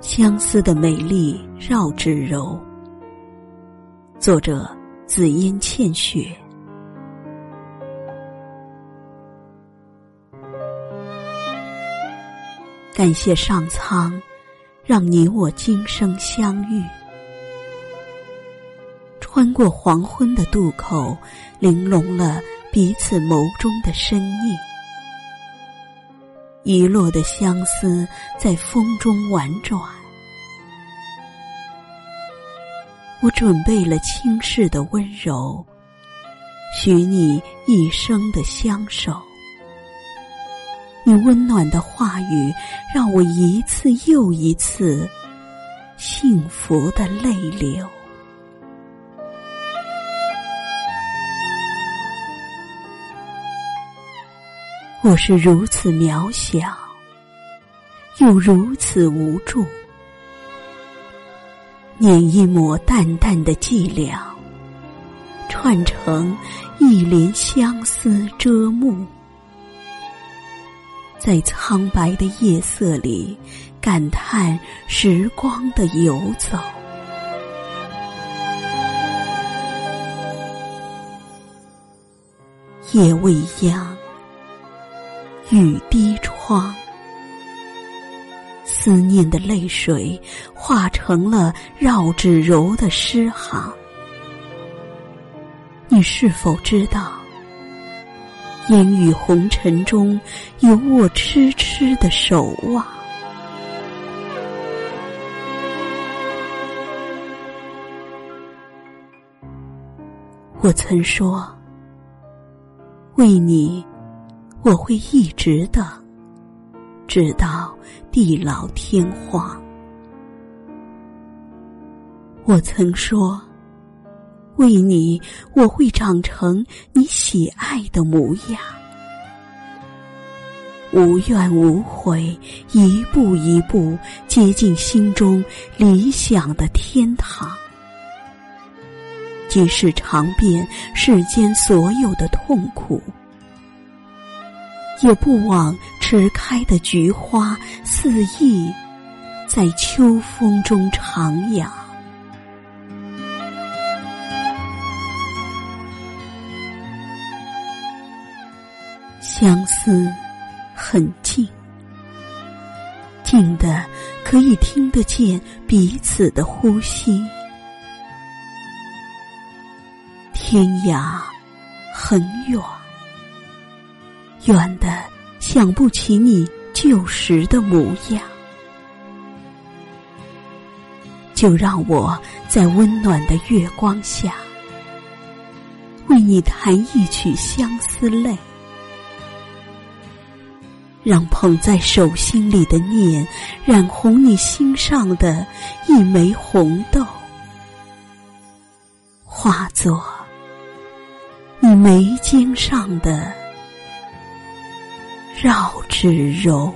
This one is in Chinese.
相思的美丽绕指柔。作者：紫烟倩雪。感谢上苍，让你我今生相遇。穿过黄昏的渡口，玲珑了彼此眸中的深意。遗落的相思在风中婉转，我准备了倾世的温柔，许你一生的相守。你温暖的话语，让我一次又一次幸福的泪流。我是如此渺小，又如此无助，捻一抹淡淡的寂寥，串成一帘相思遮目，在苍白的夜色里感叹时光的游走。夜未央。雨滴窗，思念的泪水化成了绕指柔的诗行。你是否知道，烟雨红尘中有我痴痴的守望？我曾说，为你。我会一直等，直到地老天荒。我曾说，为你我会长成你喜爱的模样，无怨无悔，一步一步接近心中理想的天堂。即使尝遍世间所有的痛苦。也不枉迟开的菊花肆意在秋风中徜徉。相思很近，近的可以听得见彼此的呼吸；天涯很远。远的想不起你旧时的模样，就让我在温暖的月光下，为你弹一曲相思泪，让捧在手心里的念染红你心上的一枚红豆，化作你眉间上的。绕指柔。